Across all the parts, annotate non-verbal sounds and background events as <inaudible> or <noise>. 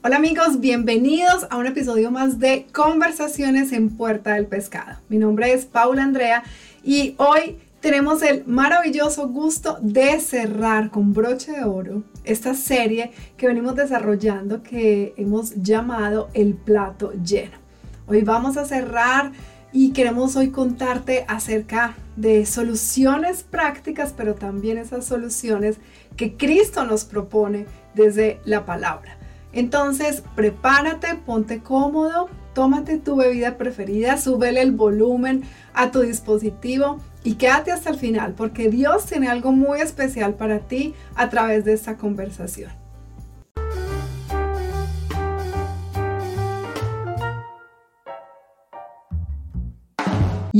Hola amigos, bienvenidos a un episodio más de Conversaciones en Puerta del Pescado. Mi nombre es Paula Andrea y hoy tenemos el maravilloso gusto de cerrar con broche de oro esta serie que venimos desarrollando que hemos llamado El plato lleno. Hoy vamos a cerrar y queremos hoy contarte acerca de soluciones prácticas, pero también esas soluciones que Cristo nos propone desde la palabra. Entonces, prepárate, ponte cómodo, tómate tu bebida preferida, súbele el volumen a tu dispositivo y quédate hasta el final porque Dios tiene algo muy especial para ti a través de esta conversación.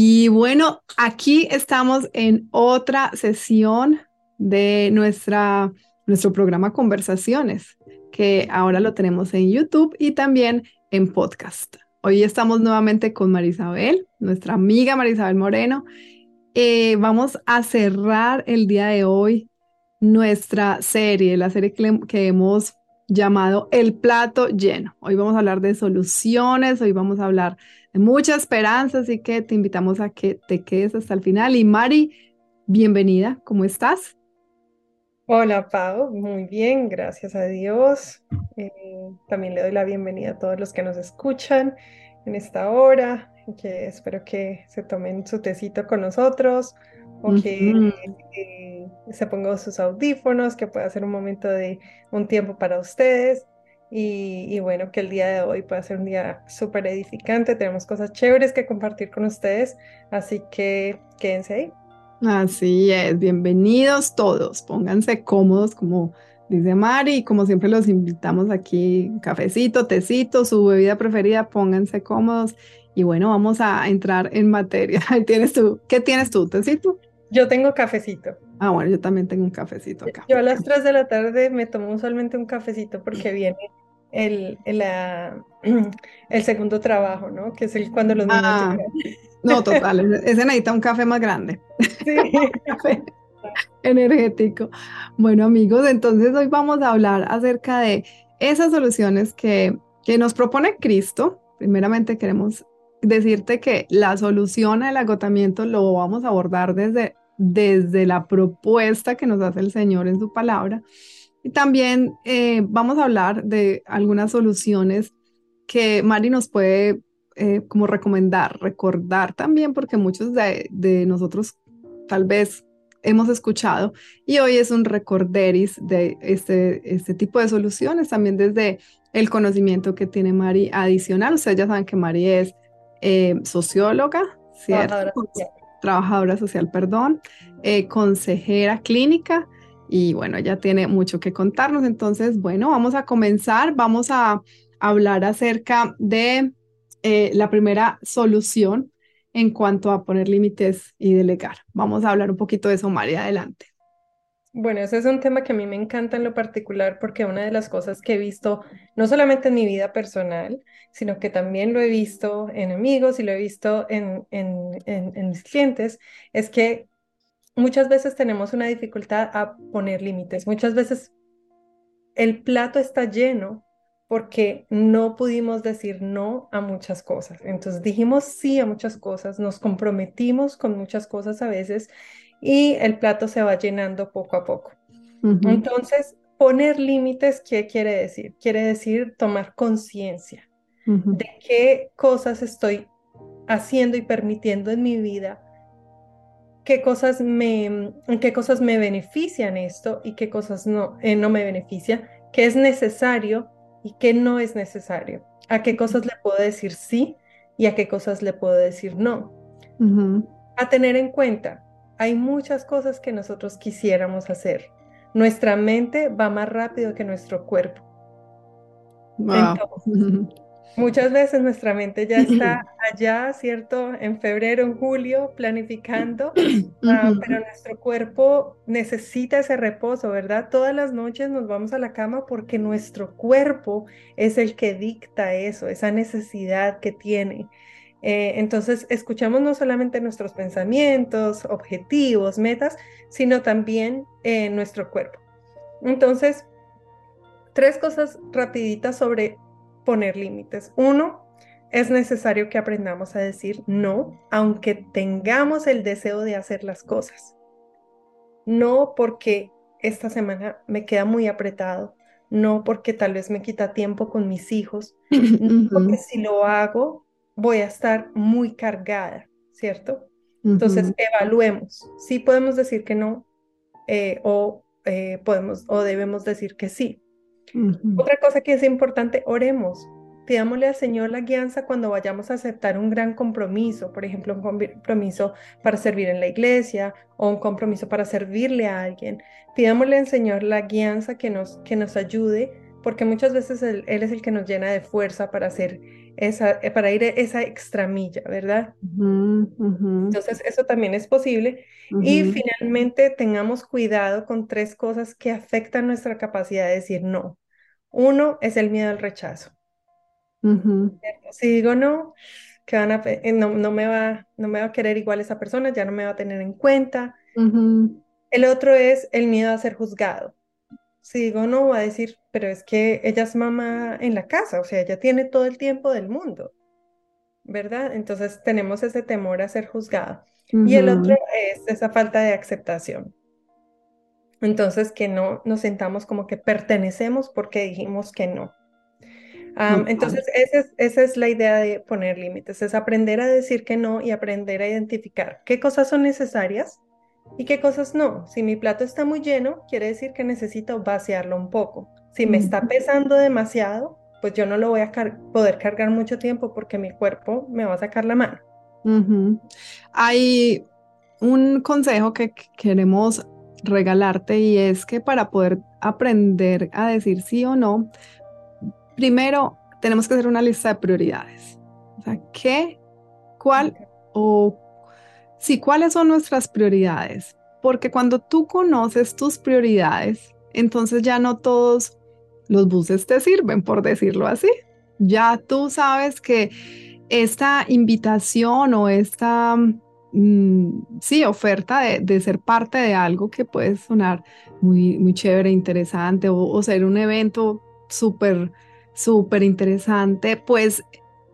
Y bueno, aquí estamos en otra sesión de nuestra, nuestro programa Conversaciones, que ahora lo tenemos en YouTube y también en podcast. Hoy estamos nuevamente con Marisabel, nuestra amiga Marisabel Moreno. Eh, vamos a cerrar el día de hoy nuestra serie, la serie que hemos llamado El plato lleno. Hoy vamos a hablar de soluciones, hoy vamos a hablar de mucha esperanza, así que te invitamos a que te quedes hasta el final. Y Mari, bienvenida, ¿cómo estás? Hola Pau, muy bien, gracias a Dios. Eh, también le doy la bienvenida a todos los que nos escuchan en esta hora, que espero que se tomen su tecito con nosotros o que eh, se pongan sus audífonos, que pueda ser un momento de un tiempo para ustedes. Y, y, bueno, que el día de hoy pueda ser un día súper edificante. Tenemos cosas chéveres que compartir con ustedes, así que quédense ahí. Así es, bienvenidos todos, pónganse cómodos como dice Mari y como siempre los invitamos aquí, cafecito, tecito, su bebida preferida, pónganse cómodos y bueno, vamos a entrar en materia. <laughs> ¿Tienes tú? ¿Qué tienes tú, tecito? Yo tengo cafecito. Ah, bueno, yo también tengo un cafecito acá. Yo a las 3 de la tarde me tomo usualmente un cafecito porque viene el, el, <clears throat> el segundo trabajo, ¿no? Que es el cuando los niños ah. No, total, ese necesita un café más grande. Sí. <laughs> café energético. Bueno, amigos, entonces hoy vamos a hablar acerca de esas soluciones que, que nos propone Cristo. Primeramente queremos decirte que la solución al agotamiento lo vamos a abordar desde, desde la propuesta que nos hace el Señor en su palabra. Y también eh, vamos a hablar de algunas soluciones que Mari nos puede eh, como recomendar, recordar también, porque muchos de, nosotros tal vez hemos escuchado y hoy es un recorderis de este, este tipo de soluciones, también desde el conocimiento que tiene Mari adicional. Ustedes ya saben que Mari es eh, socióloga, ¿cierto? Trabajadora social, perdón, eh, consejera clínica y bueno, ya tiene mucho que contarnos. Entonces, bueno, vamos a comenzar, vamos a hablar acerca de eh, la primera solución en cuanto a poner límites y delegar. Vamos a hablar un poquito de eso, María, adelante. Bueno, ese es un tema que a mí me encanta en lo particular porque una de las cosas que he visto, no solamente en mi vida personal, sino que también lo he visto en amigos y lo he visto en, en, en mis clientes, es que muchas veces tenemos una dificultad a poner límites. Muchas veces el plato está lleno porque no pudimos decir no a muchas cosas. Entonces dijimos sí a muchas cosas, nos comprometimos con muchas cosas a veces y el plato se va llenando poco a poco. Entonces, poner límites, ¿qué quiere decir? Quiere decir tomar conciencia de qué cosas estoy haciendo y permitiendo en mi vida, qué cosas me, qué cosas me benefician esto y qué cosas no, eh, no me benefician, qué es necesario y qué no es necesario, a qué cosas le puedo decir sí y a qué cosas le puedo decir no. A tener en cuenta, hay muchas cosas que nosotros quisiéramos hacer. Nuestra mente va más rápido que nuestro cuerpo. Muchas veces nuestra mente ya está allá, ¿cierto? En febrero, en julio, planificando, <clears throat> ah, pero nuestro cuerpo necesita ese reposo, ¿verdad? Todas las noches nos vamos a la cama porque nuestro cuerpo es el que dicta eso, esa necesidad que tiene. Eh, entonces, escuchamos no solamente nuestros pensamientos, objetivos, metas, sino también eh, nuestro cuerpo. Entonces, tres cosas rapiditas sobre poner límites. Uno, es necesario que aprendamos a decir no, aunque tengamos el deseo de hacer las cosas. No porque esta semana me queda muy apretado, no porque tal vez me quita tiempo con mis hijos, <laughs> porque si lo hago voy a estar muy cargada, ¿cierto? Entonces, evaluemos. Si podemos decir que no eh, o eh, podemos o debemos decir que sí. Otra cosa que es importante, oremos. Pidámosle al Señor la guianza cuando vayamos a aceptar un gran compromiso, por ejemplo, un compromiso para servir en la iglesia o un compromiso para servirle a alguien. Pidámosle al Señor la guianza que nos, que nos ayude, porque muchas veces él, es el que nos llena de fuerza para hacer esa, eh, para ir esa extramilla, ¿verdad? Entonces, eso también es posible. Y finalmente, tengamos cuidado con tres cosas que afectan nuestra capacidad de decir no. Uno es el miedo al rechazo. Si digo no, que van a, eh, no, no, me va, no me va a querer igual esa persona, ya no me va a tener en cuenta. El otro es el miedo a ser juzgado. Si digo no, va a decir, pero es que ella es mamá en la casa, o sea, ella tiene todo el tiempo del mundo, ¿verdad? Entonces tenemos ese temor a ser juzgada. Y el otro es esa falta de aceptación. Entonces, que no nos sentamos como que pertenecemos porque dijimos que no entonces, esa es, la idea de poner límites, es aprender a decir que no y aprender a identificar qué cosas son necesarias y qué cosas no. Si mi plato está muy lleno, quiere decir que necesito vaciarlo un poco. Si me está pesando demasiado, pues yo no lo voy a poder cargar mucho tiempo porque mi cuerpo me va a sacar la mano. Hay un consejo que queremos regalarte y es que para poder aprender a decir sí o no, primero tenemos que hacer una lista de prioridades. O sea, ¿qué, cuál o sí, cuáles son nuestras prioridades? Porque cuando tú conoces tus prioridades, entonces ya no todos los buses te sirven, por decirlo así. Ya tú sabes que esta invitación o esta, mm, sí, oferta de, ser parte de algo que puede sonar muy, muy chévere, interesante o, o ser un evento súper súper interesante, pues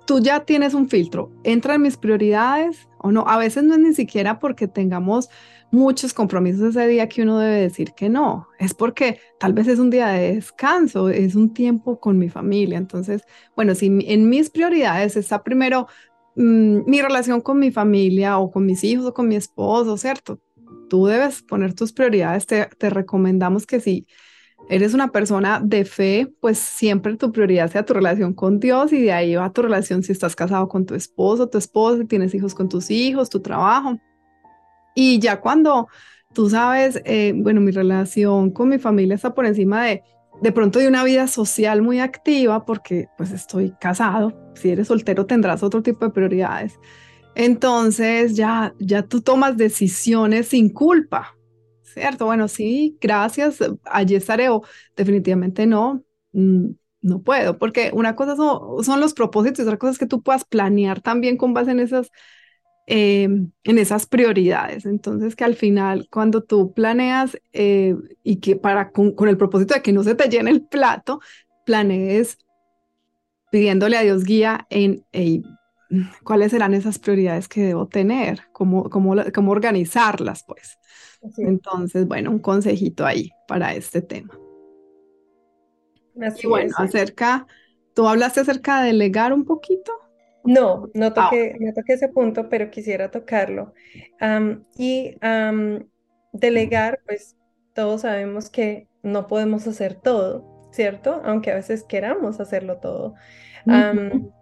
tú ya tienes un filtro, entra en mis prioridades o no. A veces no es ni siquiera porque tengamos muchos compromisos ese día que uno debe decir que no, es porque tal vez es un día de descanso, es un tiempo con mi familia. Entonces, bueno, si en mis prioridades está primero mm, mi relación con mi familia o con mis hijos o con mi esposo, ¿cierto? Tú debes poner tus prioridades, te, te recomendamos que sí eres una persona de fe, pues siempre tu prioridad sea tu relación con Dios y de ahí va tu relación si estás casado con tu esposo, tu esposa, tienes hijos con tus hijos, tu trabajo. Y ya cuando tú sabes, eh, bueno, mi relación con mi familia está por encima de de pronto de una vida social muy activa porque pues estoy casado. Si eres soltero tendrás otro tipo de prioridades. Entonces ya ya tú tomas decisiones sin culpa, ¿cierto? Bueno, sí, gracias, allí estaré o definitivamente no, mm, no puedo, porque una cosa son, los propósitos otra cosa es que tú puedas planear también con base en esas, em, en esas prioridades. Entonces, que al final, cuando tú planeas eh, y que para con, el propósito de que no se te llene el plato, planees pidiéndole a Dios guía en cuáles serán esas prioridades que debo tener, cómo, cómo, cómo organizarlas, pues. Entonces, bueno, un consejito ahí para este tema. y bueno, acerca, ¿tú hablaste acerca de delegar un poquito? No, no ah, toqué, no toqué ese punto, pero quisiera tocarlo. y delegar, pues todos sabemos que no podemos hacer todo, ¿cierto? Aunque a veces queramos hacerlo todo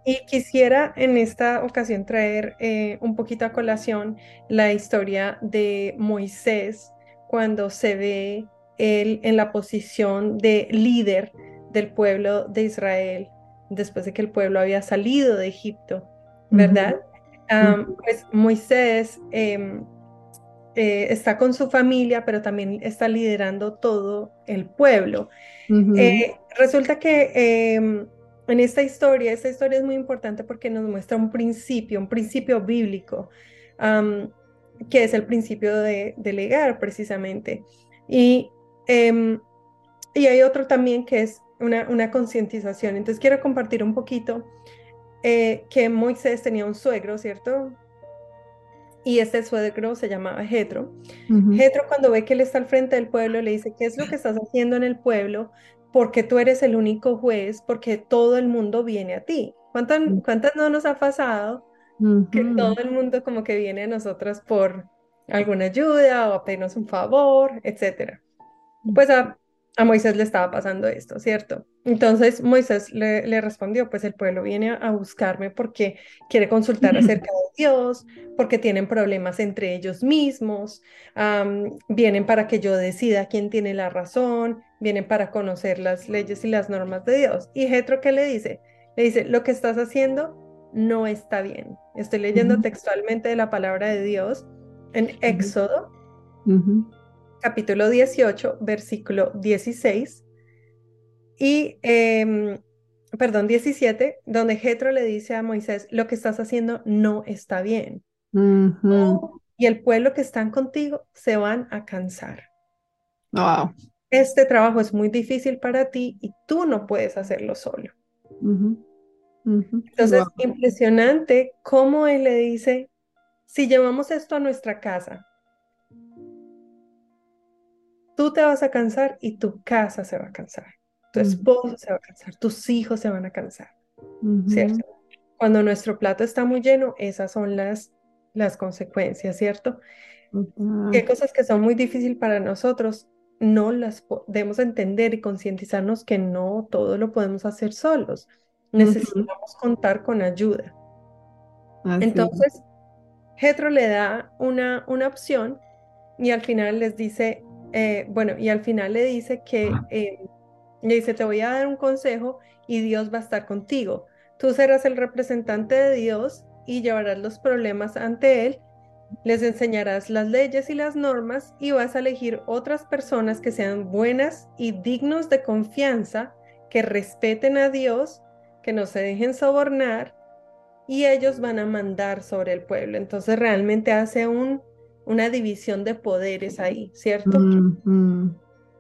y quisiera en esta ocasión traer eh, un poquito a colación la historia de Moisés cuando se ve él en la posición de líder del pueblo de Israel después de que el pueblo había salido de Egipto, ¿verdad? pues Moisés em, eh, está con su familia, pero también está liderando todo el pueblo. Eh, resulta que em, en esta historia, esta historia es muy importante porque nos muestra un principio, un principio bíblico, que es el principio de delegar precisamente. Y, em, y hay otro también que es una, una concientización. Entonces quiero compartir un poquito eh, que Moisés tenía un suegro, ¿cierto? Y este suegro se llamaba Jetro. Jetro cuando ve que él está al frente del pueblo le dice, ¿qué es lo que estás haciendo en el pueblo? Porque tú eres el único juez, porque todo el mundo viene a ti. ¿Cuántas, cuántas no nos ha pasado que todo el mundo como que viene a nosotros por alguna ayuda o a pedirnos un favor, etcétera? Pues a, a Moisés le estaba pasando esto, ¿cierto? Entonces Moisés le, respondió, pues el pueblo viene a, buscarme porque quiere consultar acerca de Dios, porque tienen problemas entre ellos mismos, vienen para que yo decida quién tiene la razón, vienen para conocer las leyes y las normas de Dios. Y Jetro, ¿qué le dice? Le dice, lo que estás haciendo no está bien. Estoy leyendo textualmente de la palabra de Dios en Éxodo capítulo 18, versículo 16 y, em, perdón, 17, donde Jetro le dice a Moisés, lo que estás haciendo no está bien. y el pueblo que están contigo se van a cansar. Este trabajo es muy difícil para ti y tú no puedes hacerlo solo. Entonces, impresionante cómo él le dice, si llevamos esto a nuestra casa, tú te vas a cansar y tu casa se va a cansar, tu esposo se va a cansar, tus hijos se van a cansar, ¿cierto? Cuando nuestro plato está muy lleno, esas son las, las consecuencias, ¿cierto? hay cosas que son muy difíciles para nosotros, no las podemos entender y concientizarnos que no todo lo podemos hacer solos. Necesitamos contar con ayuda. Entonces, Jetro le da una, una opción y al final les dice, eh, bueno, y al final le dice que, eh, le dice, te voy a dar un consejo y Dios va a estar contigo. Tú serás el representante de Dios y llevarás los problemas ante Él, les enseñarás las leyes y las normas y vas a elegir otras personas que sean buenas y dignos de confianza, que respeten a Dios, que no se dejen sobornar y ellos van a mandar sobre el pueblo. Entonces realmente hace un una división de poderes ahí, ¿cierto?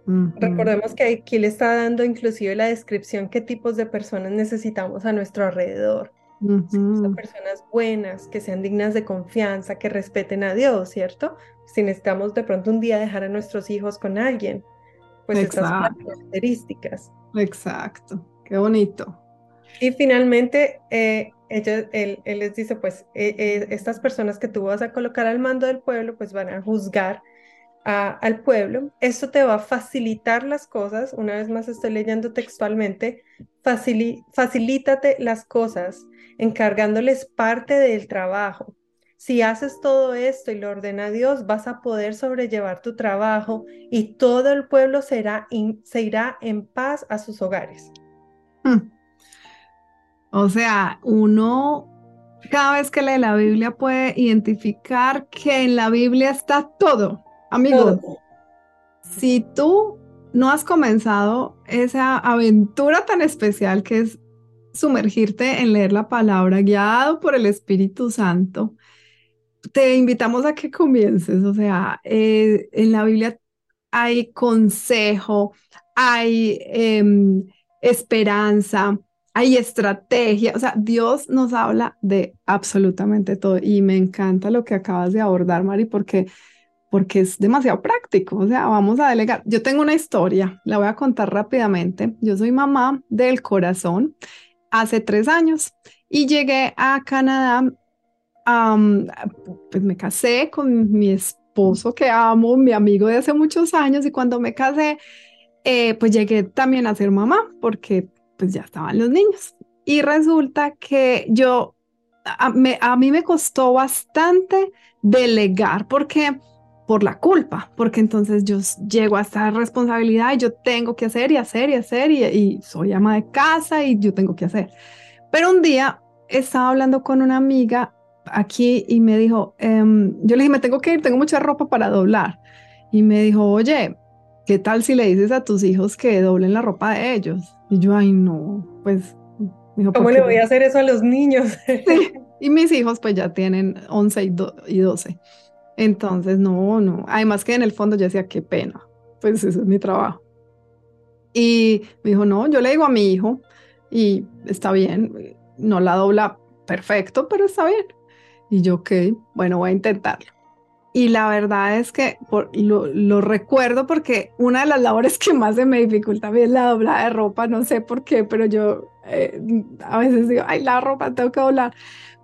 Recordemos que aquí le está dando inclusive la descripción qué tipos de personas necesitamos a nuestro alrededor. personas buenas, que sean dignas de confianza, que respeten a Dios, ¿cierto? Si necesitamos de pronto un día dejar a nuestros hijos con alguien, pues estas características. Exacto, qué bonito. Y finalmente, eh, él, les dice, pues e, e, estas personas que tú vas a colocar al mando del pueblo, pues van a juzgar al pueblo. Esto te va a facilitar las cosas. Una vez más estoy leyendo textualmente. facilítate las cosas encargándoles parte del trabajo. Si haces todo esto y lo ordena Dios, vas a poder sobrellevar tu trabajo y todo el pueblo será se irá en paz a sus hogares. Hmm. O sea, uno cada vez que lee la Biblia puede identificar que en la Biblia está todo. Amigos, si tú no has comenzado esa aventura tan especial que es sumergirte en leer la palabra guiado por el Espíritu Santo, te invitamos a que comiences. O sea, eh, en la Biblia hay consejo, hay em, esperanza, hay estrategia, o sea, Dios nos habla de absolutamente todo y me encanta lo que acabas de abordar, Mari, porque porque es demasiado práctico, o sea, vamos a delegar. Yo tengo una historia, la voy a contar rápidamente. Yo soy mamá del corazón hace tres años y llegué a Canadá, pues me casé con mi esposo que amo, mi amigo de hace muchos años y cuando me casé, eh, pues llegué también a ser mamá porque pues ya estaban los niños. Y resulta que yo, a, mí me costó bastante delegar porque por la culpa, porque entonces yo llego a esta responsabilidad y yo tengo que hacer y hacer y hacer y, soy ama de casa y yo tengo que hacer. Pero un día estaba hablando con una amiga aquí y me dijo, em, yo le dije, me tengo que ir, tengo mucha ropa para doblar. Y me dijo, oye, ¿qué tal si le dices a tus hijos que doblen la ropa de ellos? Y yo, ay, no, pues... ¿Cómo le voy a hacer eso a los niños? <laughs> Sí, y mis hijos pues ya tienen 11 y, 12. Entonces, no, no. Además que en el fondo yo decía, qué pena, pues ese es mi trabajo. Y me dijo, no, yo le digo a mi hijo y está bien, no la dobla perfecto, pero está bien. Y yo, ok, bueno, voy a intentarlo. Y la verdad es que lo, recuerdo porque una de las labores que más se me dificulta a mí es la doblada de ropa, no sé por qué, pero yo eh, a veces digo, ay, la ropa tengo que doblar.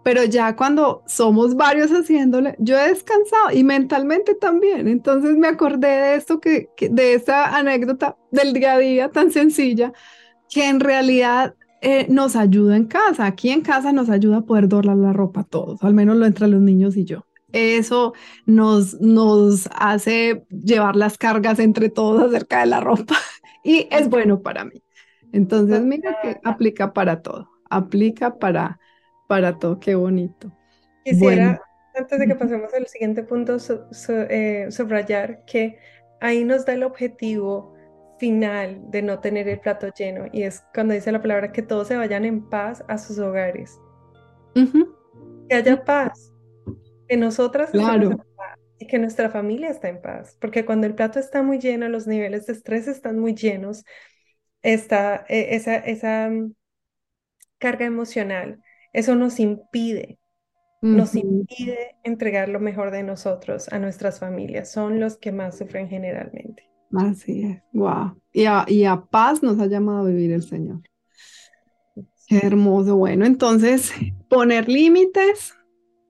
Pero ya cuando somos varios haciéndole, yo he descansado y mentalmente también. Entonces me acordé de esto, que, de esta anécdota del día a día tan sencilla, que en realidad eh, nos ayuda en casa. Aquí en casa nos ayuda a poder doblar la ropa a todos, al menos lo entre los niños y yo. Eso nos, nos hace llevar las cargas entre todos acerca de la ropa <laughs> y es bueno para mí. Entonces, mira que aplica para todo, aplica para, para todo, qué bonito. Quisiera, antes de que pasemos al siguiente punto, eh, subrayar que ahí nos da el objetivo final de no tener el plato lleno y es cuando dice la palabra que todos se vayan en paz a sus hogares. Que haya paz, que nosotras claro. y que nuestra familia está en paz, porque cuando el plato está muy lleno, los niveles de estrés están muy llenos, está e, esa, esa mm, carga emocional, eso nos impide, nos impide entregar lo mejor de nosotros a nuestras familias, son los que más sufren generalmente. Así es, wow. Y a, y a paz nos ha llamado a vivir el Señor. Qué hermoso. Bueno, entonces, poner límites,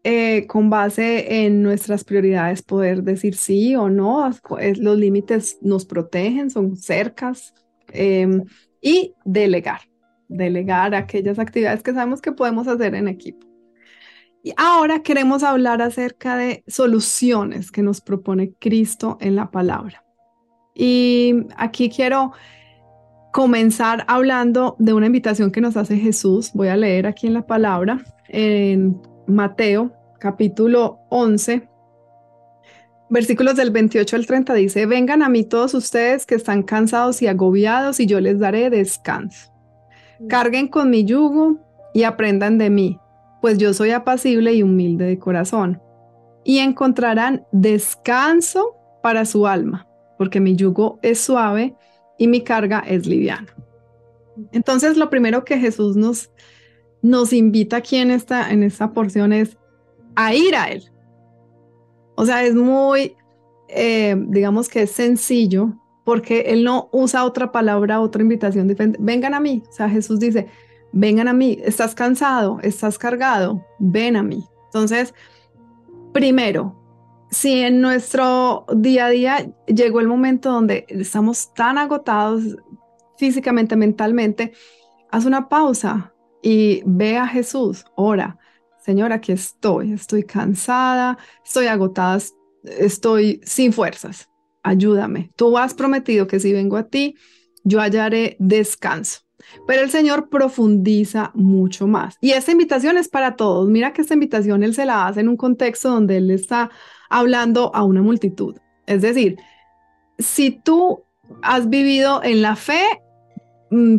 eh, con base en nuestras prioridades poder decir sí o no. Los límites nos protegen, son cercas. Em, y delegar, delegar aquellas actividades que sabemos que podemos hacer en equipo. Y ahora queremos hablar acerca de soluciones que nos propone Cristo en la palabra. Y aquí quiero comenzar hablando de una invitación que nos hace Jesús. Voy a leer aquí en la palabra, en Mateo capítulo 11, versículos del 28 al 30 dice, vengan a mí todos ustedes que están cansados y agobiados y yo les daré descanso. Carguen con mi yugo y aprendan de mí, pues yo soy apacible y humilde de corazón, y encontrarán descanso para su alma, porque mi yugo es suave y mi carga es liviana. Entonces, lo primero que Jesús nos nos invita aquí en esta, en esta porción es a ir a Él. O sea, es muy, eh, digamos que es sencillo porque Él no usa otra palabra, otra invitación diferente. Vengan a mí. O sea, Jesús dice, vengan a mí. Estás cansado, estás cargado, ven a mí. Entonces, primero, si en nuestro día a día llegó el momento donde estamos tan agotados físicamente, mentalmente, haz una pausa, y ve a Jesús, ora, Señor, aquí estoy, estoy cansada, estoy agotada, estoy sin fuerzas, ayúdame. Tú has prometido que si vengo a ti, yo hallaré descanso. Pero el Señor profundiza mucho más. Y esta invitación es para todos. Mira que esta invitación Él se la hace en un contexto donde Él está hablando a una multitud. Es decir, si tú has vivido en la fe,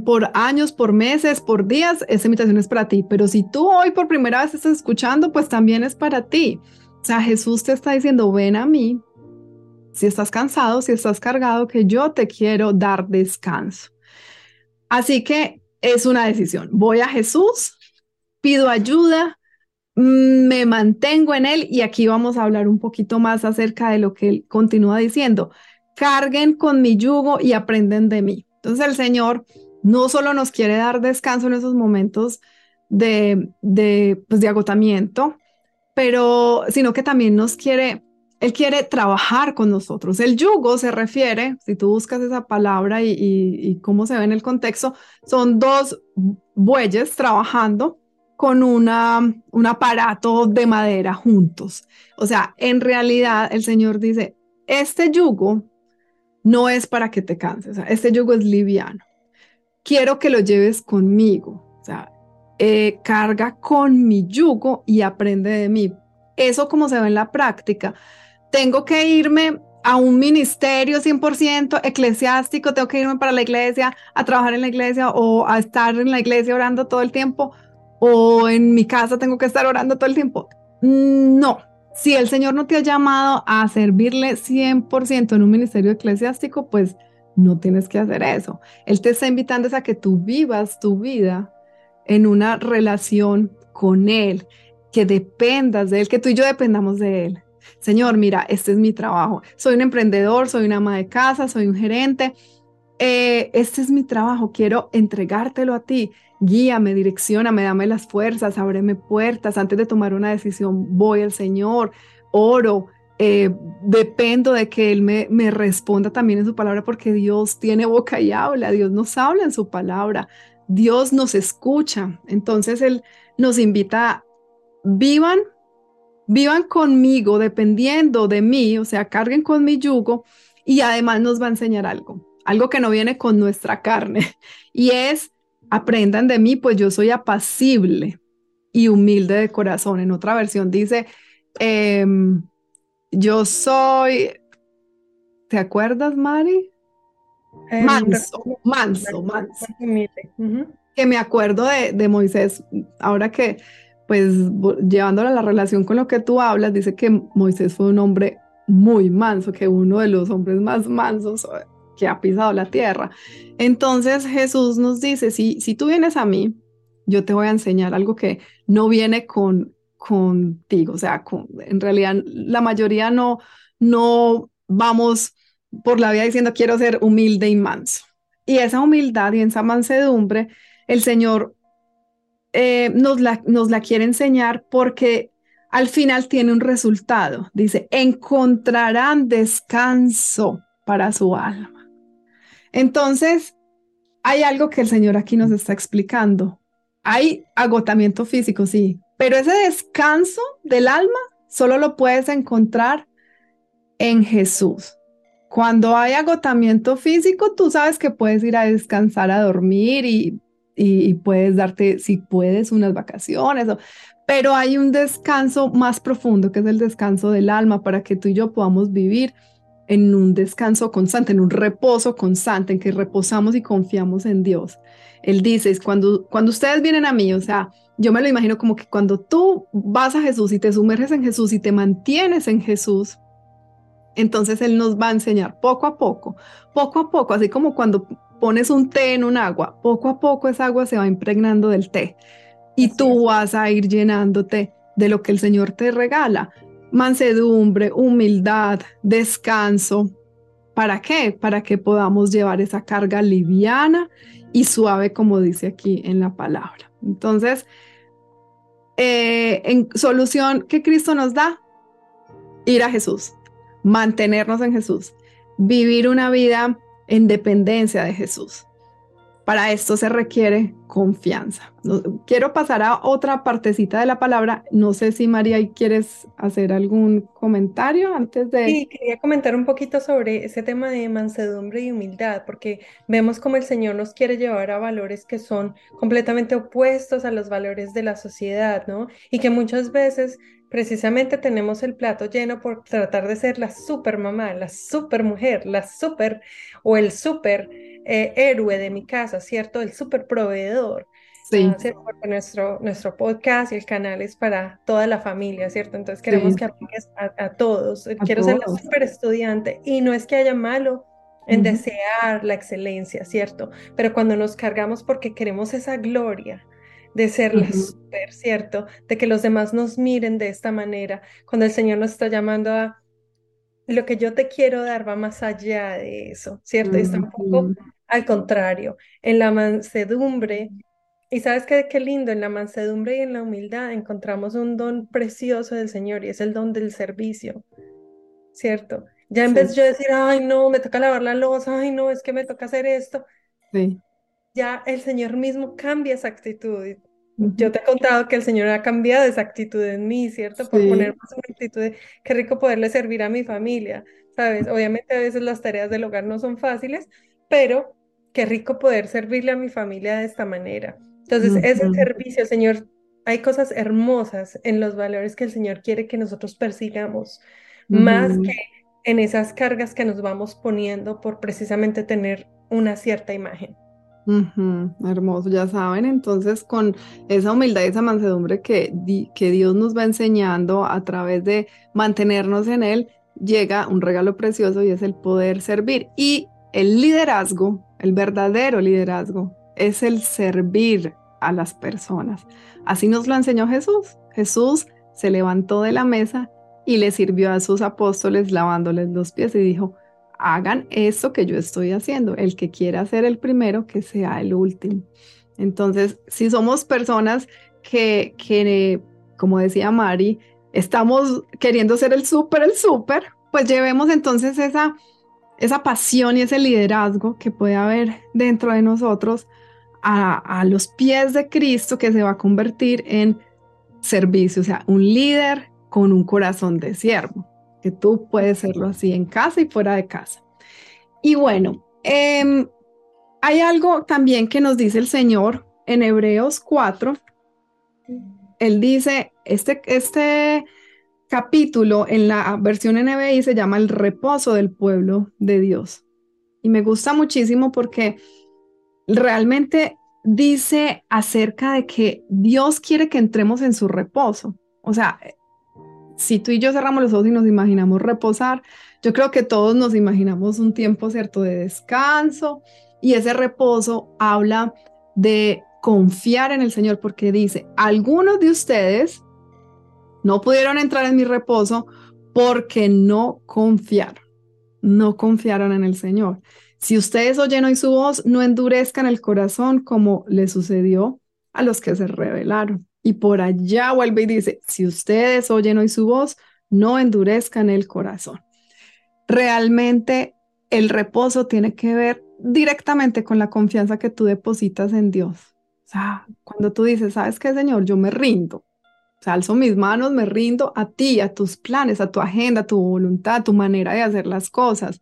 por años, por meses, por días, esa invitación es para ti. Pero si tú hoy por primera vez estás escuchando, pues también es para ti. O sea, Jesús te está diciendo, ven a mí. Si estás cansado, si estás cargado, que yo te quiero dar descanso. Así que es una decisión. Voy a Jesús, pido ayuda, mm, me mantengo en Él y aquí vamos a hablar un poquito más acerca de lo que Él continúa diciendo. Carguen con mi yugo y aprenden de mí. Entonces el Señor no solo nos quiere dar descanso en esos momentos de, de, pues, de agotamiento, pero sino que también nos quiere, Él quiere trabajar con nosotros. El yugo se refiere, si tú buscas esa palabra y, y, cómo se ve en el contexto, son dos bueyes trabajando con una, un aparato de madera juntos. O sea, en realidad el Señor dice, este yugo no es para que te canses, este yugo es liviano. Quiero que lo lleves conmigo, o sea, eh, carga con mi yugo y aprende de mí. Eso como se ve en la práctica. Tengo que irme a un ministerio 100% eclesiástico, tengo que irme para la iglesia, a trabajar en la iglesia o a estar en la iglesia orando todo el tiempo, o en mi casa tengo que estar orando todo el tiempo. No, si el Señor no te ha llamado a servirle 100% en un ministerio eclesiástico, pues no tienes que hacer eso. Él te está invitando a que tú vivas tu vida en una relación con Él, que dependas de Él, que tú y yo dependamos de Él. Señor, mira, este es mi trabajo. Soy un emprendedor, soy una ama de casa, soy un gerente. Eh, este es mi trabajo, quiero entregártelo a ti. Guíame, direccioname, dame las fuerzas, ábreme puertas. Antes de tomar una decisión, voy al Señor, oro, eh, dependo de que Él me, me responda también en su palabra, porque Dios tiene boca y habla, Dios nos habla en su palabra, Dios nos escucha. Entonces Él nos invita vivan, vivan conmigo, dependiendo de mí, o sea, carguen con mi yugo y además nos va a enseñar algo, algo que no viene con nuestra carne <laughs> y es aprendan de mí, pues yo soy apacible y humilde de corazón. En otra versión dice, em, yo soy, ¿te acuerdas, Mari? Em, manso, manso, manso. Que me acuerdo de, de Moisés, ahora que pues llevándola a la relación con lo que tú hablas, dice que Moisés fue un hombre muy manso, que uno de los hombres más mansos eh, que ha pisado la tierra. Entonces Jesús nos dice, si, si tú vienes a mí, yo te voy a enseñar algo que no viene con contigo, o sea, en realidad la mayoría no, no vamos por la vida diciendo quiero ser humilde y manso. Y esa humildad y esa mansedumbre, el Señor eh, nos, la, nos la quiere enseñar porque al final tiene un resultado. Dice, encontrarán descanso para su alma. Entonces, hay algo que el Señor aquí nos está explicando. Hay agotamiento físico, sí, pero ese descanso del alma solo lo puedes encontrar en Jesús. Cuando hay agotamiento físico, tú sabes que puedes ir a descansar, a dormir y puedes darte, si puedes, unas vacaciones, pero hay un descanso más profundo que es el descanso del alma para que tú y yo podamos vivir en un descanso constante, en un reposo constante, en que reposamos y confiamos en Dios. Él dice, cuando, cuando ustedes vienen a mí, o sea, yo me lo imagino como que cuando tú vas a Jesús y te sumerges en Jesús y te mantienes en Jesús, entonces Él nos va a enseñar poco a poco, poco a poco, así como cuando pones un té en un agua, poco a poco esa agua se va impregnando del té y tú vas a ir llenándote de lo que el Señor te regala. Mansedumbre, humildad, descanso. ¿Para qué? Para que podamos llevar esa carga liviana y suave, como dice aquí en la palabra. Entonces, eh, en solución que Cristo nos da, ir a Jesús, mantenernos en Jesús, vivir una vida en dependencia de Jesús. Para esto se requiere confianza. quiero pasar a otra partecita de la palabra. No sé si María quieres hacer algún comentario antes de... Sí, quería comentar un poquito sobre ese tema de mansedumbre y humildad, porque vemos como el Señor nos quiere llevar a valores que son completamente opuestos a los valores de la sociedad, ¿no? Y que muchas veces precisamente tenemos el plato lleno por tratar de ser la super mamá, la super mujer, la super o el super eh, héroe de mi casa, ¿cierto? El super proveedor. Sí. Porque nuestro, nuestro podcast y el canal es para toda la familia, ¿cierto? Entonces queremos que apliques a, todos. Quiero ser la super estudiante y no es que haya malo en desear la excelencia, ¿cierto? Pero cuando nos cargamos porque queremos esa gloria, de ser la super, ¿cierto? De que los demás nos miren de esta manera, cuando el Señor nos está llamando a lo que yo te quiero dar va más allá de eso, ¿cierto? Y está un poco al contrario, en la mansedumbre. Y sabes qué, qué lindo, en la mansedumbre y en la humildad encontramos un don precioso del Señor y es el don del servicio, ¿cierto? Ya en vez de yo decir, ay, no, me toca lavar la losa, ay, no, es que me toca hacer esto. Sí ya el Señor mismo cambia esa actitud. Yo te he contado que el Señor ha cambiado esa actitud en mí, ¿cierto? Por poner más una actitud de qué rico poderle servir a mi familia, ¿sabes? Obviamente a veces las tareas del hogar no son fáciles, pero qué rico poder servirle a mi familia de esta manera. Entonces, ese servicio, Señor, hay cosas hermosas en los valores que el Señor quiere que nosotros persigamos, más que en esas cargas que nos vamos poniendo por precisamente tener una cierta imagen hermoso, ya saben, entonces con esa humildad y esa mansedumbre que, que Dios nos va enseñando a través de mantenernos en Él, llega un regalo precioso y es el poder servir. Y el liderazgo, el verdadero liderazgo, es el servir a las personas. Así nos lo enseñó Jesús. Jesús se levantó de la mesa y le sirvió a sus apóstoles lavándoles los pies y dijo, hagan esto que yo estoy haciendo. El que quiera ser el primero, que sea el último. Entonces, si somos personas que, que como decía Mari, estamos queriendo ser el súper, el súper, pues llevemos entonces esa, esa pasión y ese liderazgo que puede haber dentro de nosotros a, los pies de Cristo que se va a convertir en servicio, o sea, un líder con un corazón de siervo, que tú puedes serlo así en casa y fuera de casa. Y bueno, eh, hay algo también que nos dice el Señor en Hebreos 4. Él dice, este, este capítulo en la versión NBI se llama El reposo del pueblo de Dios. Y me gusta muchísimo porque realmente dice acerca de que Dios quiere que entremos en su reposo. O sea, si tú y yo cerramos los ojos y nos imaginamos reposar, yo creo que todos nos imaginamos un tiempo, ¿cierto?, de descanso, y ese reposo habla de confiar en el Señor porque dice, algunos de ustedes no pudieron entrar en mi reposo porque no confiaron, no confiaron en el Señor. Si ustedes oyen hoy su voz, no endurezcan el corazón como le sucedió a los que se rebelaron. Y por allá vuelve y dice, si ustedes oyen hoy su voz, no endurezcan el corazón. Realmente el reposo tiene que ver directamente con la confianza que tú depositas en Dios. O sea, cuando tú dices, ¿sabes qué, Señor? Yo me rindo. Alzo mis manos, me rindo a ti, a tus planes, a tu agenda, a tu voluntad, a tu manera de hacer las cosas.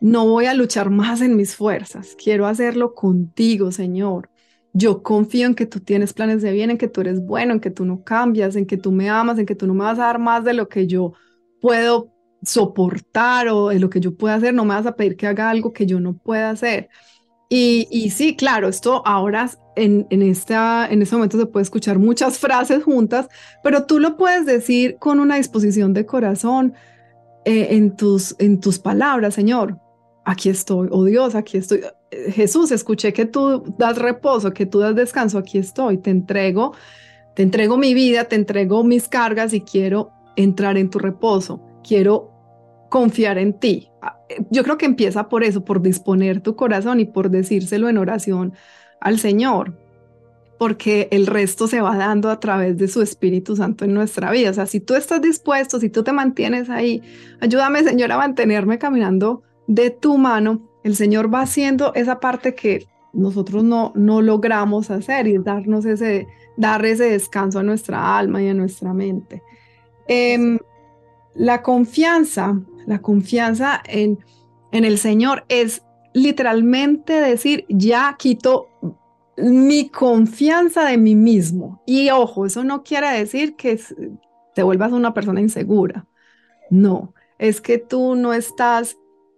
No voy a luchar más en mis fuerzas. Quiero hacerlo contigo, Señor. Yo confío en que tú tienes planes de bien, en que tú eres bueno, en que tú no cambias, en que tú me amas, en que tú no me vas a dar más de lo que yo puedo soportar o de lo que yo pueda hacer, no me vas a pedir que haga algo que yo no pueda hacer. Y, sí, claro, esto ahora en, en, esta, en este momento se puede escuchar muchas <laughs> frases juntas, pero tú lo puedes decir con una disposición de corazón eh, en, tus, en tus palabras, Señor. Aquí estoy, oh Dios, aquí estoy. Jesús, escuché que tú das reposo, que tú das descanso, aquí estoy, te entrego, te entrego mi vida, te entrego mis cargas y quiero entrar en tu reposo quiero confiar en ti. Yo creo que empieza por eso, por disponer tu corazón y por decírselo en oración al Señor, porque el resto se va dando a través de su Espíritu Santo en nuestra vida. O sea, si tú estás dispuesto, si tú te mantienes ahí, ayúdame Señor a mantenerme caminando de tu mano, el Señor va haciendo esa parte que nosotros no, no logramos hacer y darnos ese, dar ese descanso a nuestra alma y a nuestra mente. Eh, la confianza, la confianza en, en el Señor es literalmente decir, ya quito mi confianza de mí mismo. Y ojo, eso no quiere decir que te vuelvas una persona insegura. No, es que tú no estás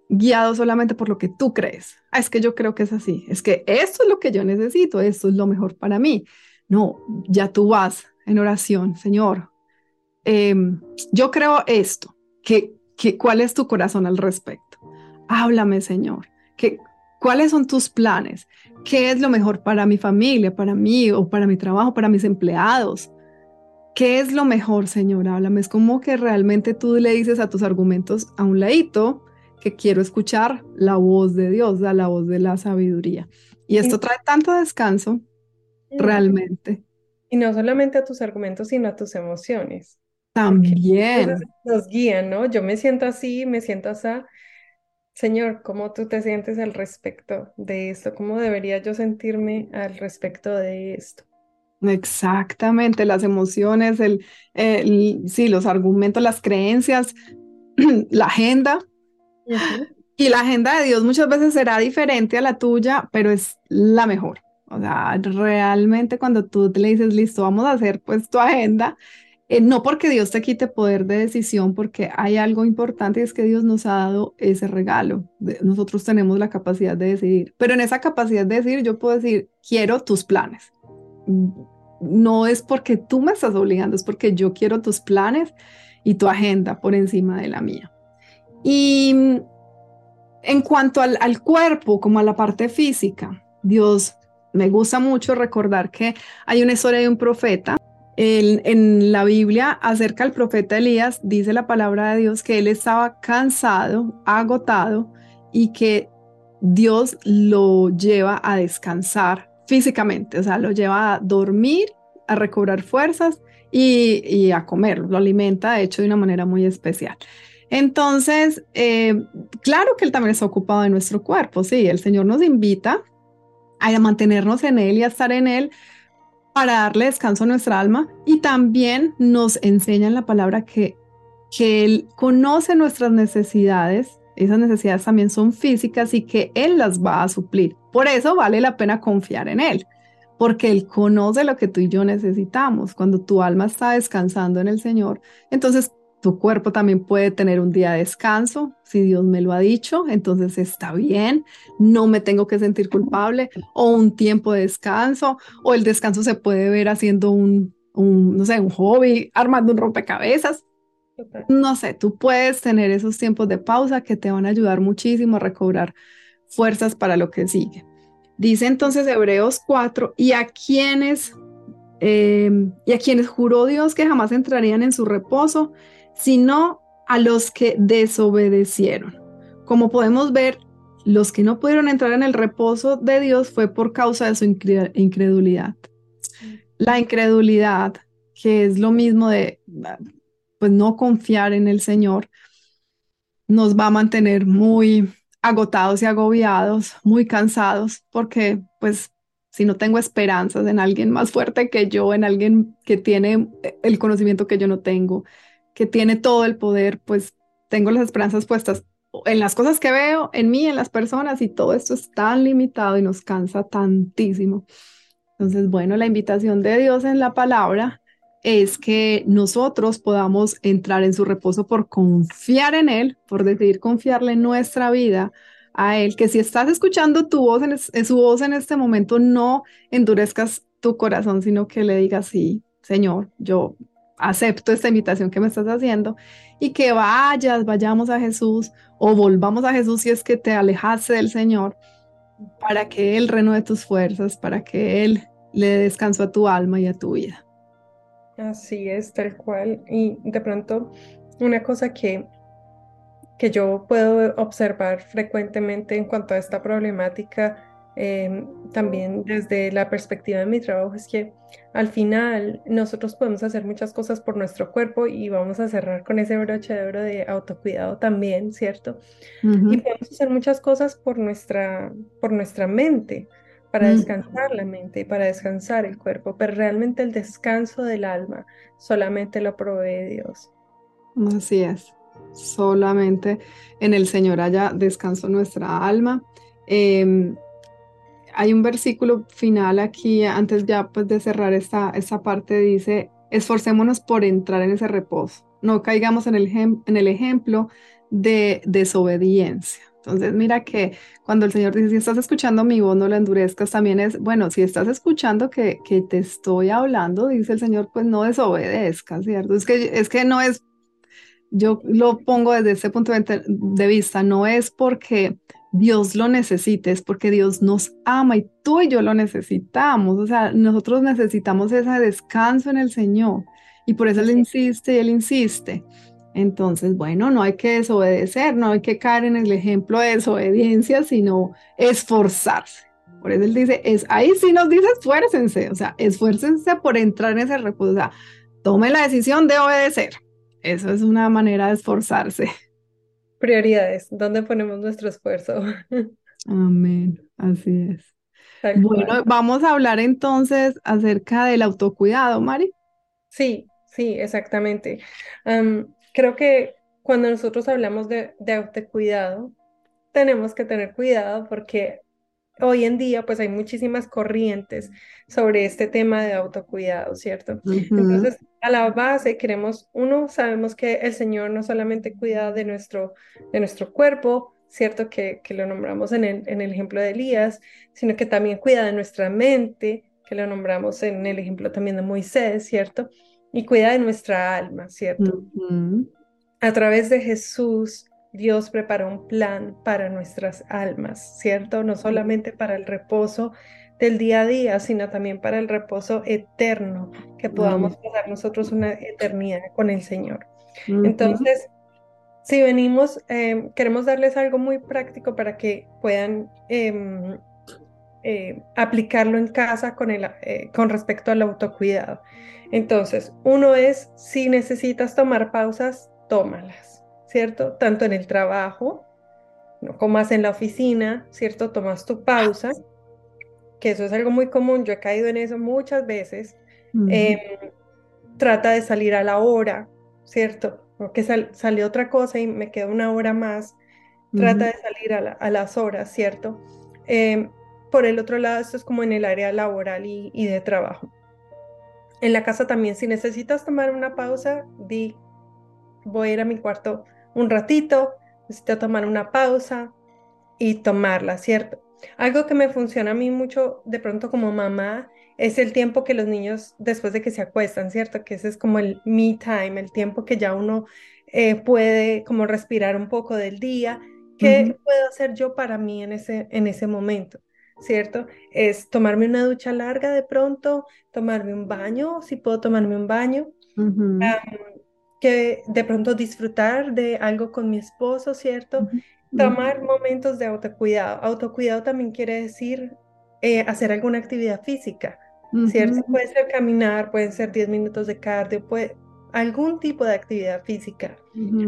guiado solamente por lo que tú crees. Ah, es que yo creo que es así. Es que esto es lo que yo necesito, esto es lo mejor para mí. No, ya tú vas en oración, Señor, Em, yo creo esto, que, que, ¿cuál es tu corazón al respecto? Háblame, Señor, que, ¿cuáles son tus planes? ¿Qué es lo mejor para mi familia, para mí o para mi trabajo, para mis empleados? ¿Qué es lo mejor, Señor? Háblame. Es como que realmente tú le dices a tus argumentos a un ladito que quiero escuchar la voz de Dios, la voz de la sabiduría. Y esto trae tanto descanso, realmente. Y no solamente a tus argumentos, sino a tus emociones. También. Nos guían, ¿no? Yo me siento así, me siento así. Señor, ¿cómo tú te sientes al respecto de esto? ¿Cómo debería yo sentirme al respecto de esto? Exactamente, las emociones, el, sí, los argumentos, las creencias, <clears throat> la agenda. Y la agenda de Dios muchas veces será diferente a la tuya, pero es la mejor. O sea, realmente cuando tú le dices, listo, vamos a hacer pues tu agenda, eh, no porque Dios te quite poder de decisión, porque hay algo importante y es que Dios nos ha dado ese regalo. nosotros tenemos la capacidad de decidir, pero en esa capacidad de decidir yo puedo decir, quiero tus planes. No es porque tú me estás obligando, es porque yo quiero tus planes y tu agenda por encima de la mía. Y En cuanto al, cuerpo, como a la parte física, Dios, me gusta mucho recordar que hay una historia de un profeta. En la Biblia, acerca del profeta Elías, dice la palabra de Dios que él estaba cansado, agotado y que Dios lo lleva a descansar físicamente, o sea, lo lleva a dormir, a recobrar fuerzas y, a comer, lo alimenta de hecho de una manera muy especial. Entonces, eh, claro que Él también está ocupado de nuestro cuerpo, sí, el Señor nos invita a mantenernos en Él y a estar en Él para darle descanso a nuestra alma y también nos enseña en la palabra que, que Él conoce nuestras necesidades, esas necesidades también son físicas y que Él las va a suplir. Por eso vale la pena confiar en Él porque Él conoce lo que tú y yo necesitamos. Cuando tu alma está descansando en el Señor, entonces tu cuerpo también puede tener un día de descanso, si Dios me lo ha dicho, entonces está bien, no me tengo que sentir culpable, o un tiempo de descanso, o el descanso se puede ver haciendo un, un no sé, un hobby, armando un rompecabezas. No sé, tú puedes tener esos tiempos de pausa que te van a ayudar muchísimo a recobrar fuerzas para lo que sigue. Dice entonces Hebreos 4, y a quienes, em, y a quienes juró Dios que jamás entrarían en su reposo, sino a los que desobedecieron. Como podemos ver, los que no pudieron entrar en el reposo de Dios fue por causa de su incredulidad. La incredulidad, que es lo mismo de pues no confiar en el Señor, nos va a mantener muy agotados y agobiados, muy cansados, porque pues si no tengo esperanzas en alguien más fuerte que yo, en alguien que tiene el conocimiento que yo no tengo, que tiene todo el poder, pues tengo las esperanzas puestas en las cosas que veo, en mí, en las personas, y todo esto es tan limitado y nos cansa tantísimo. Entonces, bueno, la invitación de Dios en la palabra es que nosotros podamos entrar en su reposo por confiar en Él, por decidir confiarle nuestra vida a Él, que si estás escuchando tu voz en, su voz en este momento, no endurezcas tu corazón, sino que le digas, sí, Señor, yo acepto esta invitación que me estás haciendo y que vayas, vayamos a Jesús o volvamos a Jesús si es que te alejaste del Señor, para que Él renueve tus fuerzas, para que Él le descanso a tu alma y a tu vida. Así es, tal cual. Y de pronto, una cosa que, que yo puedo observar frecuentemente en cuanto a esta problemática, em, también desde la perspectiva de mi trabajo, es que al final nosotros podemos hacer muchas cosas por nuestro cuerpo y vamos a cerrar con ese broche de oro de autocuidado también, ¿cierto? Y podemos hacer muchas cosas por nuestra, por nuestra mente para descansar la mente, para descansar el cuerpo, pero realmente el descanso del alma solamente lo provee Dios. Así es, solamente en el Señor haya descanso nuestra alma. Em, hay un versículo final aquí, antes ya pues de cerrar esta, esta parte, dice, esforcémonos por entrar en ese reposo, no caigamos en el, en el ejemplo de desobediencia. Entonces, mira que cuando el Señor dice, si estás escuchando mi voz, no la endurezcas, también es, bueno, si estás escuchando que, que te estoy hablando, dice el Señor, pues no desobedezcas, ¿cierto? Es que, es que no es, yo lo pongo desde ese punto de vista, no es porque Dios lo necesite, es porque Dios nos ama y tú y yo lo necesitamos. O sea, nosotros necesitamos ese descanso en el Señor y por eso Él insiste y Él insiste. Entonces, bueno, no hay que desobedecer, no hay que caer en el ejemplo de desobediencia, sino esforzarse. Por eso él dice, es, ahí sí nos dice esfuércense, o sea, esfuércense por entrar en ese reposo, o sea, tome la decisión de obedecer. Eso es una manera de esforzarse. Prioridades, ¿dónde ponemos nuestro esfuerzo? <laughs> Amén, así es. bueno, vamos a hablar entonces acerca del autocuidado, Mari. Sí, sí, exactamente creo que cuando nosotros hablamos de, de autocuidado, tenemos que tener cuidado porque hoy en día pues hay muchísimas corrientes sobre este tema de autocuidado, ¿cierto? Entonces, a la base queremos, uno, sabemos que el Señor no solamente cuida de nuestro, de nuestro cuerpo, ¿cierto? Que, que lo nombramos en el, en el ejemplo de Elías, sino que también cuida de nuestra mente, que lo nombramos en el ejemplo también de Moisés, ¿cierto? y cuida de nuestra alma, ¿cierto? A través de Jesús Dios prepara un plan para nuestras almas, ¿cierto? No solamente para el reposo del día a día, sino también para el reposo eterno, que podamos pasar nosotros una eternidad con el Señor. Entonces, si venimos, em, queremos darles algo muy práctico para que puedan em, eh, aplicarlo en casa con, el, eh, con respecto al autocuidado. Entonces, uno es, si necesitas tomar pausas, tómalas, ¿cierto? Tanto en el trabajo, no comas en la oficina, ¿cierto? Tomas tu pausa que eso es algo muy común, yo he caído en eso muchas veces, em, trata de salir a la hora, ¿cierto? Porque salió otra cosa y me queda una hora más, trata de salir a, las horas, ¿cierto? Em, por el otro lado, esto es como en el área laboral y, y de trabajo. En la casa también, si necesitas tomar una pausa, di, voy a ir a mi cuarto un ratito, necesito tomar una pausa y tomarla, ¿cierto? Algo que me funciona a mí mucho de pronto como mamá es el tiempo que los niños después de que se acuestan, ¿cierto? Que ese es como el me time, el tiempo que ya uno eh, puede como respirar un poco del día. ¿Qué puedo hacer yo para mí en ese, en ese momento? ¿Cierto? Es tomarme una ducha larga de pronto, tomarme un baño, si puedo tomarme un baño, que de pronto disfrutar de algo con mi esposo, ¿cierto? Tomar momentos de autocuidado. Autocuidado también quiere decir eh, hacer alguna actividad física, ¿cierto? Puede ser caminar, pueden ser 10 minutos de cardio, puede, algún tipo de actividad física.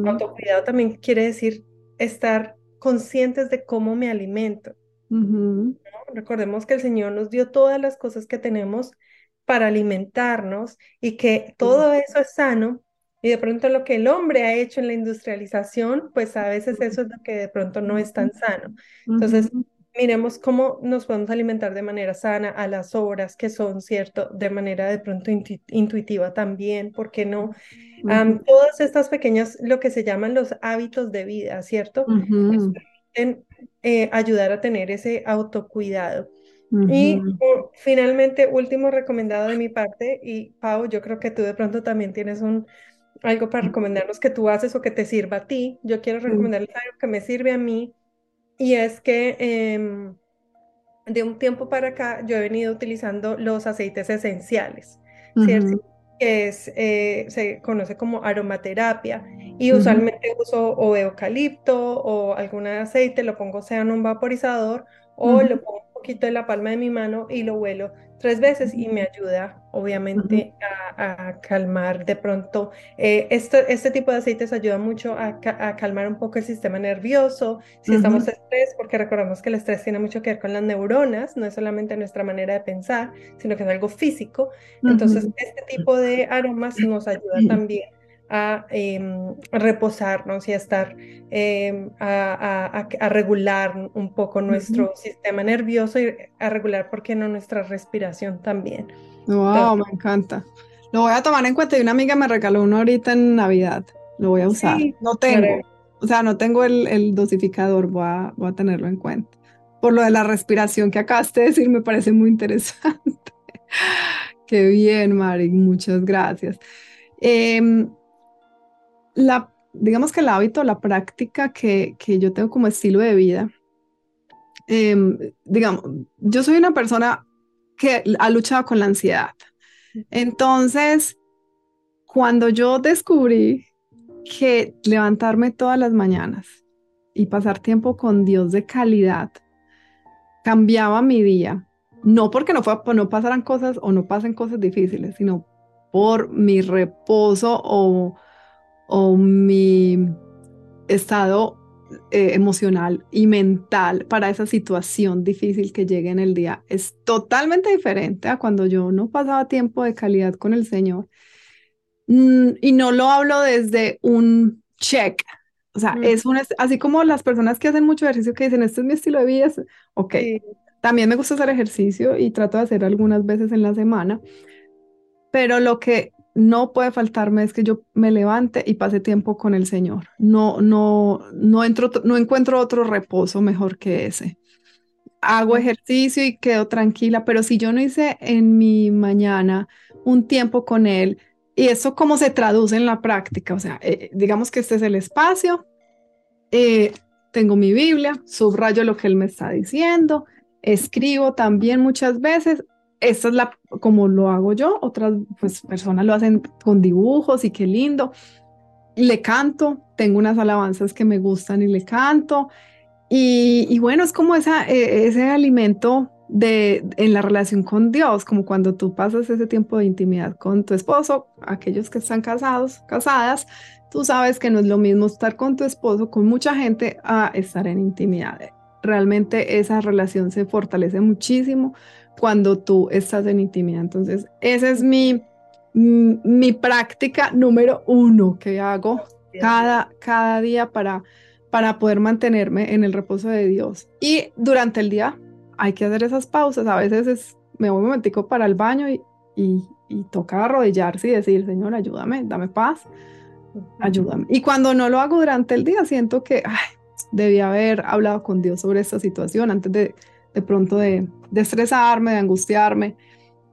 Autocuidado también quiere decir estar conscientes de cómo me alimento. Recordemos que el Señor nos dio todas las cosas que tenemos para alimentarnos y que todo eso es sano y de pronto lo que el hombre ha hecho en la industrialización, pues a veces eso es lo que de pronto no es tan sano. Entonces, miremos cómo nos podemos alimentar de manera sana a las horas que son, ¿cierto? De manera de pronto intuitiva también, ¿por qué no? todas estas pequeñas, lo que se llaman los hábitos de vida, ¿cierto? eh, ayudar a tener ese autocuidado. Y finalmente, último recomendado de mi parte, y Pau, yo creo que tú de pronto también tienes un, algo para recomendarnos que tú haces o que te sirva a ti. Yo quiero recomendarles algo que me sirve a mí y es que em, de un tiempo para acá yo he venido utilizando los aceites esenciales, ¿cierto? Que es, eh, se conoce como aromaterapia y usualmente uso o eucalipto o algún aceite, lo pongo sea en un vaporizador o lo pongo en la palma de mi mano y lo huelo tres veces y me ayuda obviamente a, calmar de pronto. Eh, este tipo de aceites ayuda mucho a, calmar un poco el sistema nervioso si estamos estrés, porque recordamos que el estrés tiene mucho que ver con las neuronas, no es solamente nuestra manera de pensar, sino que es algo físico. Entonces, este tipo de aromas nos ayuda también a em, reposarnos y a estar, em, a, regular un poco nuestro sistema nervioso y a regular, ¿por qué no nuestra respiración también? Wow, me encanta. Lo voy a tomar en cuenta y una amiga me regaló uno ahorita en Navidad. Lo voy a usar. no tengo, o sea, no tengo el, dosificador, voy a, voy a tenerlo en cuenta. Por lo de la respiración que acabaste de decir, me parece muy interesante. <laughs> Qué bien, Mari, muchas gracias. Em, la, digamos que el hábito, la práctica que, que yo tengo como estilo de vida, em, digamos, yo soy una persona que ha luchado con la ansiedad. Entonces, cuando yo descubrí que levantarme todas las mañanas y pasar tiempo con Dios de calidad cambiaba mi día, no porque no, fue, no pasaran cosas o no pasen cosas difíciles, sino por mi reposo o o mi estado eh, emocional y mental para esa situación difícil que llegue en el día es totalmente diferente a cuando yo no pasaba tiempo de calidad con el Señor. Mm, y no lo hablo desde un check. O sea, es un, así como las personas que hacen mucho ejercicio que dicen, este es mi estilo de vida, ok. También me gusta hacer ejercicio y trato de hacer algunas veces en la semana, pero lo que no puede faltarme es que yo me levante y pase tiempo con el Señor. No, no, no, entro, no encuentro otro reposo mejor que ese. Hago ejercicio y quedo tranquila, pero si yo no hice en mi mañana un tiempo con Él, y eso cómo se traduce en la práctica, o sea, eh, digamos que este es el espacio, eh, tengo mi Biblia, subrayo lo que él me está diciendo, escribo también muchas veces. Esta es la, como lo hago yo, otras pues, personas lo hacen con dibujos y qué lindo. Le canto, tengo unas alabanzas que me gustan y le canto. Y, bueno, es como esa, e, ese alimento de, en la relación con Dios, como cuando tú pasas ese tiempo de intimidad con tu esposo, aquellos que están casados, casadas, tú sabes que no es lo mismo estar con tu esposo, con mucha gente, a estar en intimidad. Realmente esa relación se fortalece muchísimo cuando tú estás en intimidad. Entonces, esa es mi, mi práctica número uno que hago cada, cada día para para poder mantenerme en el reposo de Dios. Y durante el día hay que hacer esas pausas. A veces es, me voy un momentico para el baño y, y, y toca arrodillarse y decir, Señor, ayúdame, dame paz, ayúdame. Y cuando no lo hago durante el día, siento que ay, debía haber hablado con Dios sobre esta situación antes de, de pronto de, de estresarme, de angustiarme.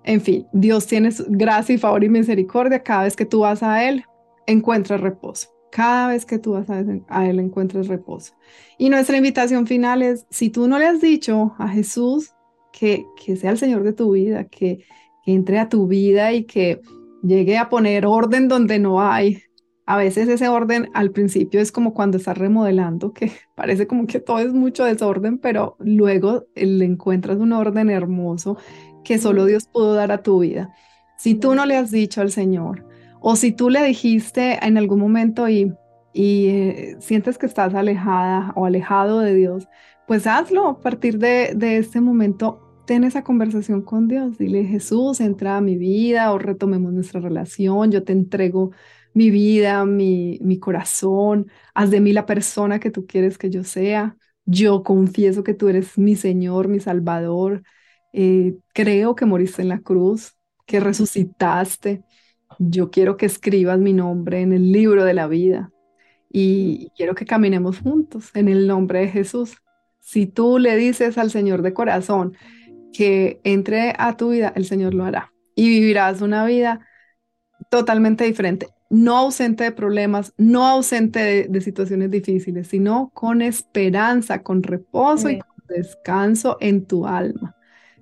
En fin, Dios tiene gracia y favor y misericordia. Cada vez que tú vas a Él, encuentras reposo. Cada vez que tú vas a, Él encuentras reposo. Y nuestra invitación final es, si tú no le has dicho a Jesús que, que sea el Señor de tu vida, que, que entre a tu vida y que llegue a poner orden donde no hay, a veces ese orden al principio es como cuando estás remodelando, que <laughs> parece como que todo es mucho desorden, pero luego le encuentras un orden hermoso que solo Dios pudo dar a tu vida. Si tú no le has dicho al Señor, o si tú le dijiste en algún momento y, y eh, sientes que estás alejada o alejado de Dios, pues hazlo a partir de, de este momento. Ten esa conversación con Dios. Dile, Jesús, entra a mi vida o retomemos nuestra relación. Yo te entrego mi vida, mi, mi corazón. Haz de mí la persona que tú quieres que yo sea. Yo confieso que tú eres mi Señor, mi Salvador. Eh, creo que moriste en la cruz, que resucitaste yo quiero que escribas mi nombre en el libro de la vida y quiero que caminemos juntos en el nombre de Jesús. Si tú le dices al Señor de corazón que entre a tu vida, el Señor lo hará y vivirás una vida totalmente diferente, no ausente de problemas, no ausente de, situaciones difíciles, sino con esperanza, con reposo y con descanso en tu alma.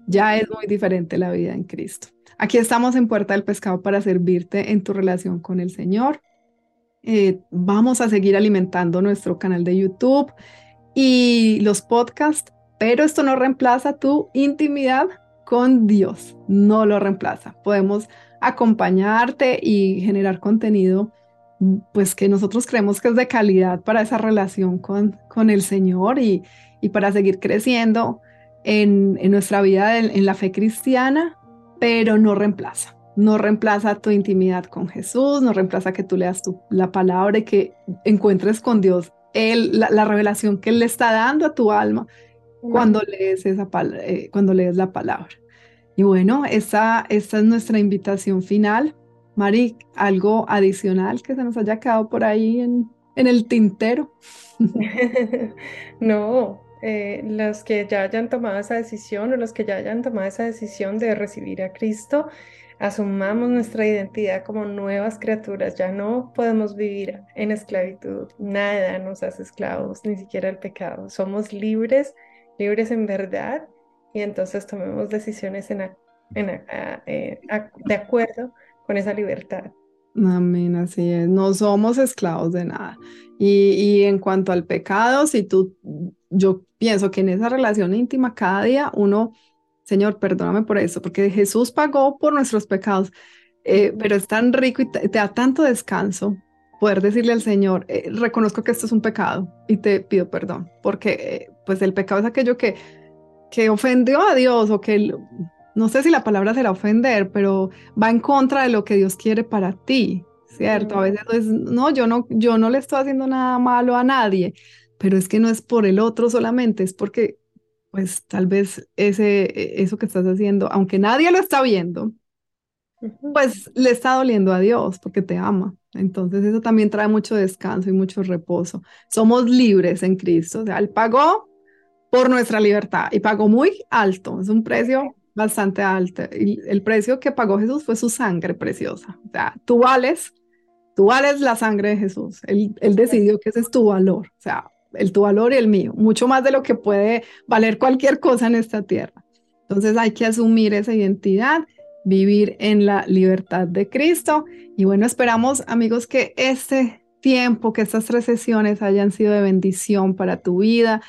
Ya es muy diferente la vida en Cristo. Aquí estamos en Puerta del Pescado para servirte en tu relación con el Señor. Eh, vamos a seguir alimentando nuestro canal de YouTube y los podcasts, pero esto no reemplaza tu intimidad con Dios, no lo reemplaza. Podemos acompañarte y generar contenido pues que nosotros creemos que es de calidad para esa relación con, con el Señor y, y para seguir creciendo en, en nuestra vida en la fe cristiana pero no reemplaza. No reemplaza tu intimidad con Jesús, no reemplaza que tú leas la palabra y que encuentres con Dios la, revelación que Él le está dando a tu alma cuando lees, esa, eh, cuando lees la palabra. Y bueno, esa, es nuestra invitación final. Mari, ¿algo adicional que se nos haya quedado por ahí en, en el tintero? <laughs> no, eh, los que ya hayan tomado esa decisión o los que ya hayan tomado esa decisión de recibir a Cristo, asumamos nuestra identidad como nuevas criaturas. Ya no podemos vivir en esclavitud. Nada nos hace esclavos, ni siquiera el pecado. Somos libres, libres en verdad, y entonces tomemos decisiones en, eh, de acuerdo con esa libertad. Amén, así es. No somos esclavos de nada. Y, y, en cuanto al pecado, si tú, yo pienso que en esa relación íntima cada día uno, Señor, perdóname por eso, porque Jesús pagó por nuestros pecados, eh, pero es tan rico y te, da tanto descanso poder decirle al Señor, eh, reconozco que esto es un pecado y te pido perdón, porque eh, pues el pecado es aquello que, que ofendió a Dios o que no sé si la palabra será ofender, pero va en contra de lo que Dios quiere para ti, ¿cierto? A veces es, no, yo no, yo no le estoy haciendo nada malo a nadie, pero es que no es por el otro solamente, es porque, pues tal vez ese, e, eso que estás haciendo, aunque nadie lo está viendo, pues le está doliendo a Dios porque te ama. Entonces eso también trae mucho descanso y mucho reposo. Somos libres en Cristo, o sea, Él pagó por nuestra libertad y pagó muy alto, es un precio bastante alto. Y el precio que pagó Jesús fue su sangre preciosa. O sea, tú vales, tú vales la sangre de Jesús. Él, él decidió que ese es tu valor. O sea, el tu valor y el mío, mucho más de lo que puede valer cualquier cosa en esta tierra. Entonces hay que asumir esa identidad, vivir en la libertad de Cristo. Y bueno, esperamos amigos que este tiempo, que estas tres sesiones hayan sido de bendición para tu vida,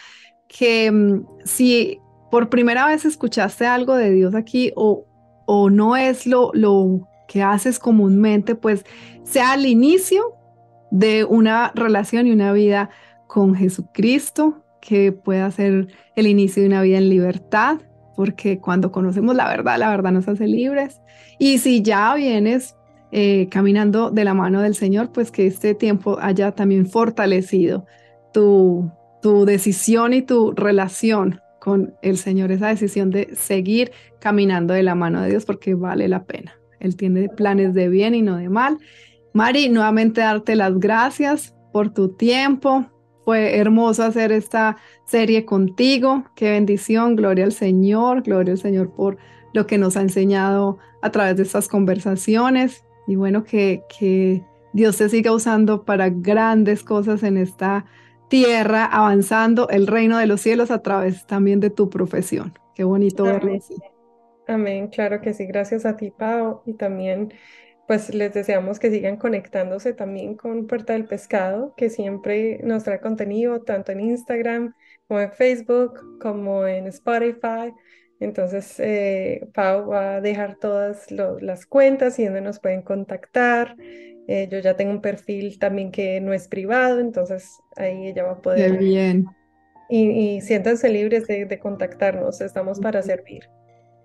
que mm, si por primera vez escuchaste algo de Dios aquí o, o no es lo, lo que haces comúnmente, pues sea el inicio de una relación y una vida con Jesucristo, que pueda ser el inicio de una vida en libertad, porque cuando conocemos la verdad, la verdad nos hace libres. Y si ya vienes eh, caminando de la mano del Señor, pues que este tiempo haya también fortalecido tu, tu decisión y tu relación con el Señor, esa decisión de seguir caminando de la mano de Dios, porque vale la pena. Él tiene planes de bien y no de mal. Mari, nuevamente darte las gracias por tu tiempo. Fue hermoso hacer esta serie contigo. Qué bendición. Gloria al Señor. Gloria al Señor por lo que nos ha enseñado a través de estas conversaciones. Y bueno, que, que Dios te siga usando para grandes cosas en esta tierra, avanzando el reino de los cielos a través también de tu profesión. Qué bonito verlo así. Amén, claro que sí. Gracias a ti, Pau, y también pues les deseamos que sigan conectándose también con Puerta del Pescado, que siempre nos trae contenido tanto en Instagram como en Facebook, como en Spotify. Entonces, eh, Pau va a dejar todas las cuentas y donde nos pueden contactar. Eh, yo ya tengo un perfil también que no es privado, entonces ahí ella va a poder. Qué bien. Y, siéntanse libres de, de contactarnos, estamos para servir.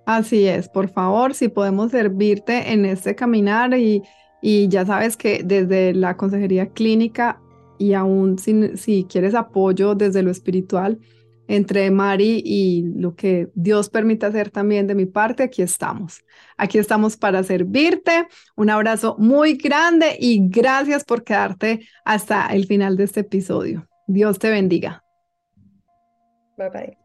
Así es, por favor, si podemos servirte en este caminar y, y ya sabes que desde la consejería clínica y aún si, si quieres apoyo desde lo espiritual, entre Mari y lo que Dios permite hacer también de mi parte, aquí estamos. Aquí estamos para servirte. Un abrazo muy grande y gracias por quedarte hasta el final de este episodio. Dios te bendiga. Bye. Bye.